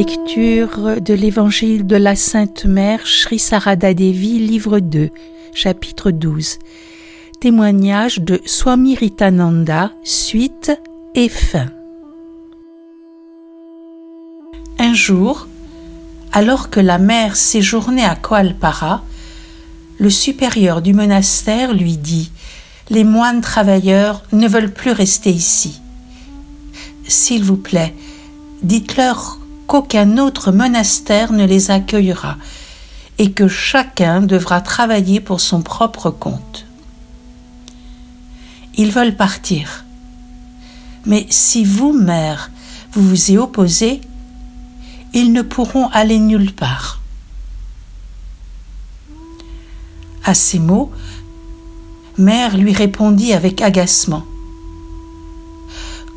Lecture de l'Évangile de la Sainte Mère Sri Sarada Devi, livre 2, chapitre 12. Témoignage de Swami Ritananda, suite et fin. Un jour, alors que la mère séjournait à Koalpara, le supérieur du monastère lui dit Les moines travailleurs ne veulent plus rester ici. S'il vous plaît, dites-leur qu'aucun autre monastère ne les accueillera et que chacun devra travailler pour son propre compte. Ils veulent partir. Mais si vous, mère, vous vous y opposez, ils ne pourront aller nulle part. À ces mots, mère lui répondit avec agacement.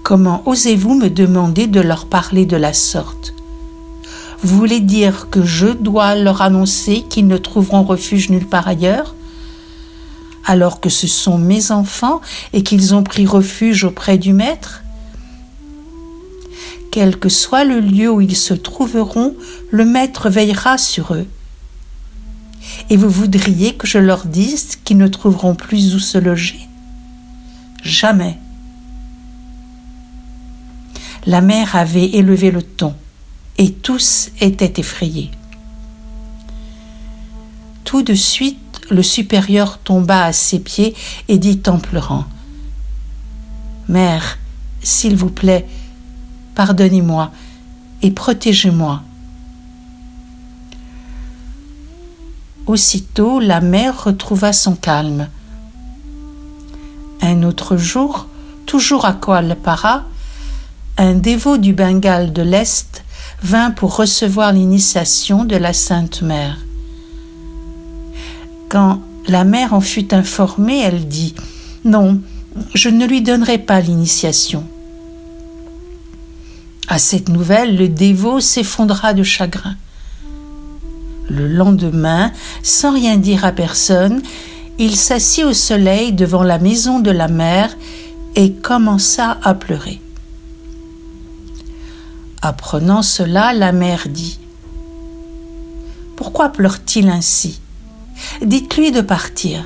Comment osez-vous me demander de leur parler de la sorte? Voulez dire que je dois leur annoncer qu'ils ne trouveront refuge nulle part ailleurs alors que ce sont mes enfants et qu'ils ont pris refuge auprès du Maître? Quel que soit le lieu où ils se trouveront, le Maître veillera sur eux. Et vous voudriez que je leur dise qu'ils ne trouveront plus où se loger? Jamais. La mère avait élevé le ton, et tous étaient effrayés. Tout de suite, le supérieur tomba à ses pieds et dit en pleurant Mère, s'il vous plaît, pardonnez-moi et protégez-moi. Aussitôt, la mère retrouva son calme. Un autre jour, toujours à Koalpara, un dévot du Bengale de l'Est vint pour recevoir l'initiation de la Sainte Mère. Quand la mère en fut informée, elle dit Non, je ne lui donnerai pas l'initiation. À cette nouvelle, le dévot s'effondra de chagrin. Le lendemain, sans rien dire à personne, il s'assit au soleil devant la maison de la mère et commença à pleurer. Apprenant cela, la mère dit Pourquoi pleure-t-il ainsi? Dites-lui de partir.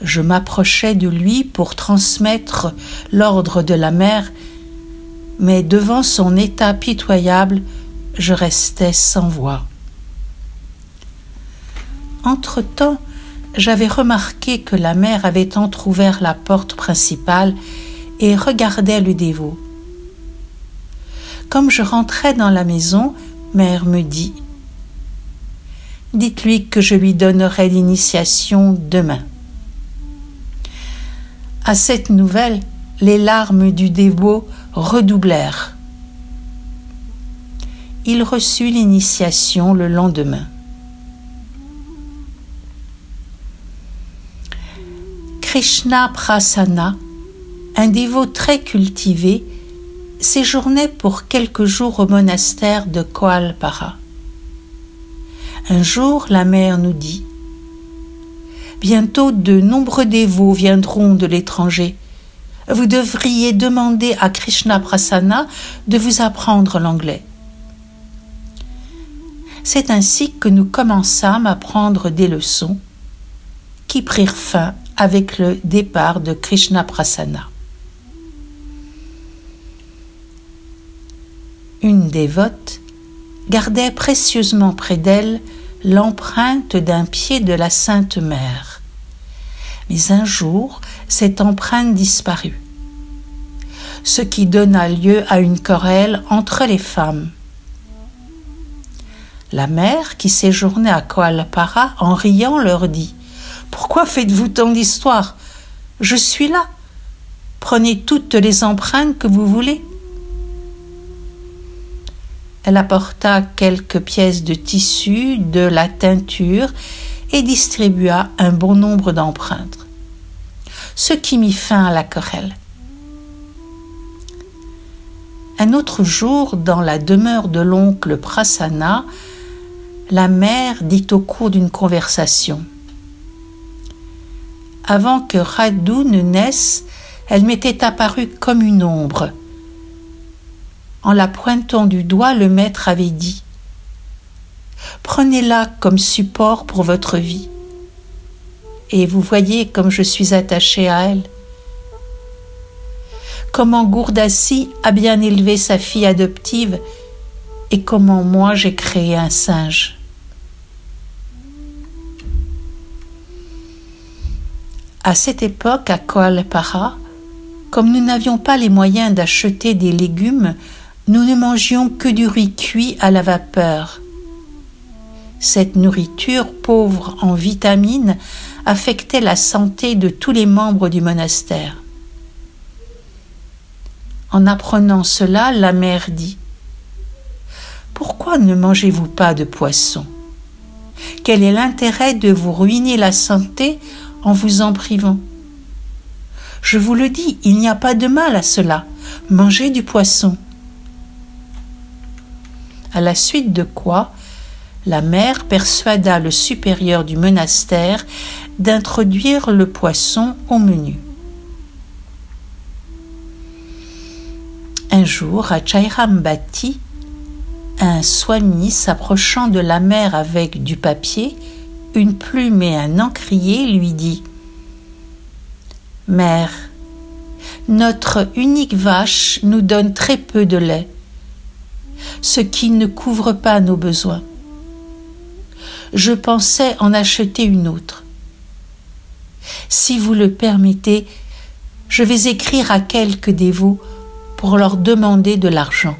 Je m'approchai de lui pour transmettre l'ordre de la mère, mais devant son état pitoyable, je restais sans voix. Entre-temps, j'avais remarqué que la mère avait entr'ouvert la porte principale et regardait le dévot. Comme je rentrais dans la maison, mère me dit Dites-lui que je lui donnerai l'initiation demain. À cette nouvelle, les larmes du dévot redoublèrent. Il reçut l'initiation le lendemain. Krishna Prasana, un dévot très cultivé, séjournait pour quelques jours au monastère de Koalpara. Un jour, la mère nous dit Bientôt de nombreux dévots viendront de l'étranger. Vous devriez demander à Krishna Prasana de vous apprendre l'anglais. C'est ainsi que nous commençâmes à prendre des leçons qui prirent fin avec le départ de Krishna Prasana. Une dévote, gardait précieusement près d'elle l'empreinte d'un pied de la Sainte Mère. Mais un jour, cette empreinte disparut, ce qui donna lieu à une querelle entre les femmes. La mère, qui séjournait à Koalpara, en riant, leur dit Pourquoi faites-vous tant d'histoires? Je suis là. Prenez toutes les empreintes que vous voulez. Elle apporta quelques pièces de tissu, de la teinture et distribua un bon nombre d'empreintes, ce qui mit fin à la querelle. Un autre jour, dans la demeure de l'oncle Prasanna, la mère dit au cours d'une conversation Avant que Radou ne naisse, elle m'était apparue comme une ombre En la pointant du doigt, le maître avait dit Prenez-la comme support pour votre vie. Et vous voyez comme je suis attaché à elle. Comment Gourdassi a bien élevé sa fille adoptive et comment moi j'ai créé un singe. À cette époque, à Koalpara, comme nous n'avions pas les moyens d'acheter des légumes, nous ne mangions que du riz cuit à la vapeur. Cette nourriture, pauvre en vitamines, affectait la santé de tous les membres du monastère. En apprenant cela, la mère dit Pourquoi ne mangez-vous pas de poisson? Quel est l'intérêt de vous ruiner la santé en vous en privant? Je vous le dis, il n'y a pas de mal à cela. Mangez du poisson. À la suite de quoi, la mère persuada le supérieur du monastère d'introduire le poisson au menu. Un jour, à Chairambati, un swami s'approchant de la mère avec du papier, une plume et un encrier lui dit Mère, notre unique vache nous donne très peu de lait, ce qui ne couvre pas nos besoins. Je pensais en acheter une autre. Si vous le permettez, je vais écrire à quelques dévots pour leur demander de l'argent.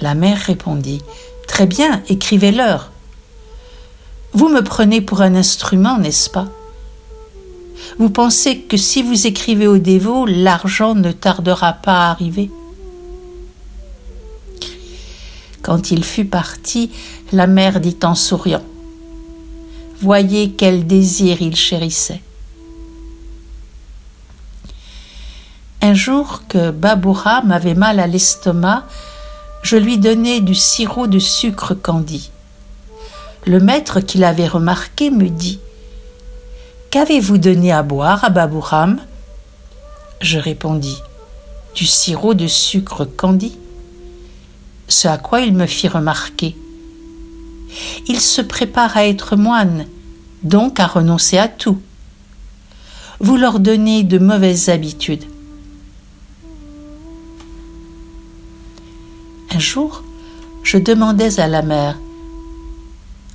La mère répondit Très bien, écrivez-leur. Vous me prenez pour un instrument, n'est-ce pas? Vous pensez que si vous écrivez aux dévots, l'argent ne tardera pas à arriver? Quand il fut parti, la mère dit en souriant Voyez quel désir il chérissait. Un jour que Baboura m'avait mal à l'estomac, je lui donnai du sirop de sucre candi. Le maître qui l'avait remarqué me dit Qu'avez-vous donné à boire à Babouram? Je répondis Du sirop de sucre candi. Ce à quoi il me fit remarquer Il se prépare à être moine, donc à renoncer à tout. Vous leur donnez de mauvaises habitudes. Un jour, je demandais à la mère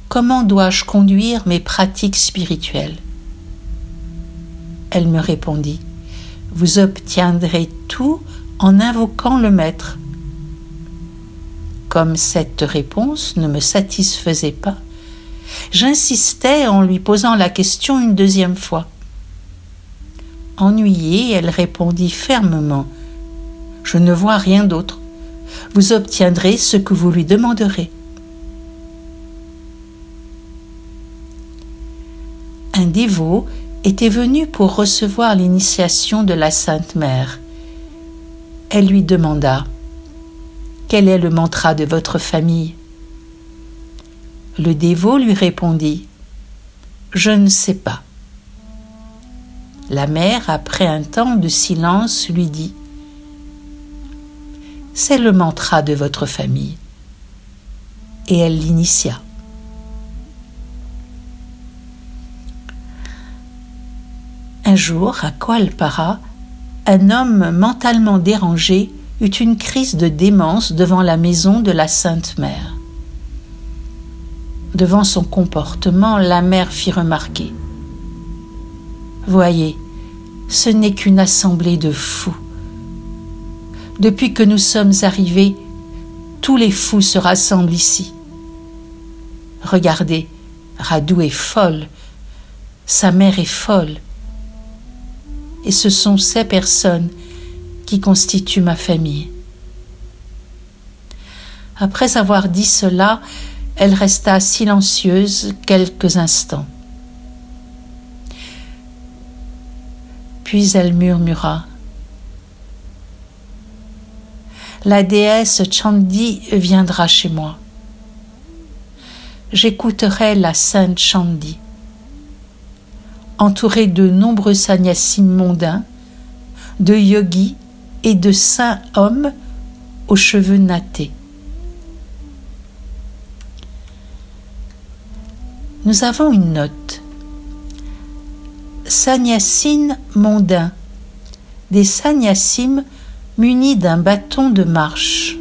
Comment dois-je conduire mes pratiques spirituelles? Elle me répondit Vous obtiendrez tout en invoquant le Maître. Comme cette réponse ne me satisfaisait pas, j'insistais en lui posant la question une deuxième fois. Ennuyée, elle répondit fermement Je ne vois rien d'autre vous obtiendrez ce que vous lui demanderez. Un dévot était venu pour recevoir l'initiation de la Sainte Mère. Elle lui demanda Quel est le mantra de votre famille? Le dévot lui répondit Je ne sais pas. La mère, après un temps de silence, lui dit c'est le mantra de votre famille. Et elle l'initia. Un jour, à Koalpara, un homme mentalement dérangé eut une crise de démence devant la maison de la Sainte Mère. Devant son comportement, la mère fit remarquer Voyez, ce n'est qu'une assemblée de fous. Depuis que nous sommes arrivés, tous les fous se rassemblent ici. Regardez, Radou est folle, sa mère est folle, et ce sont ces personnes qui constituent ma famille. Après avoir dit cela, elle resta silencieuse quelques instants. Puis elle murmura la déesse Chandi viendra chez moi. J'écouterai la sainte Chandi. Entourée de nombreux sannyasis mondains, de yogis et de saints hommes aux cheveux nattés. Nous avons une note. Sanyassine mondain, des sannyasim munis d'un bâton de marche.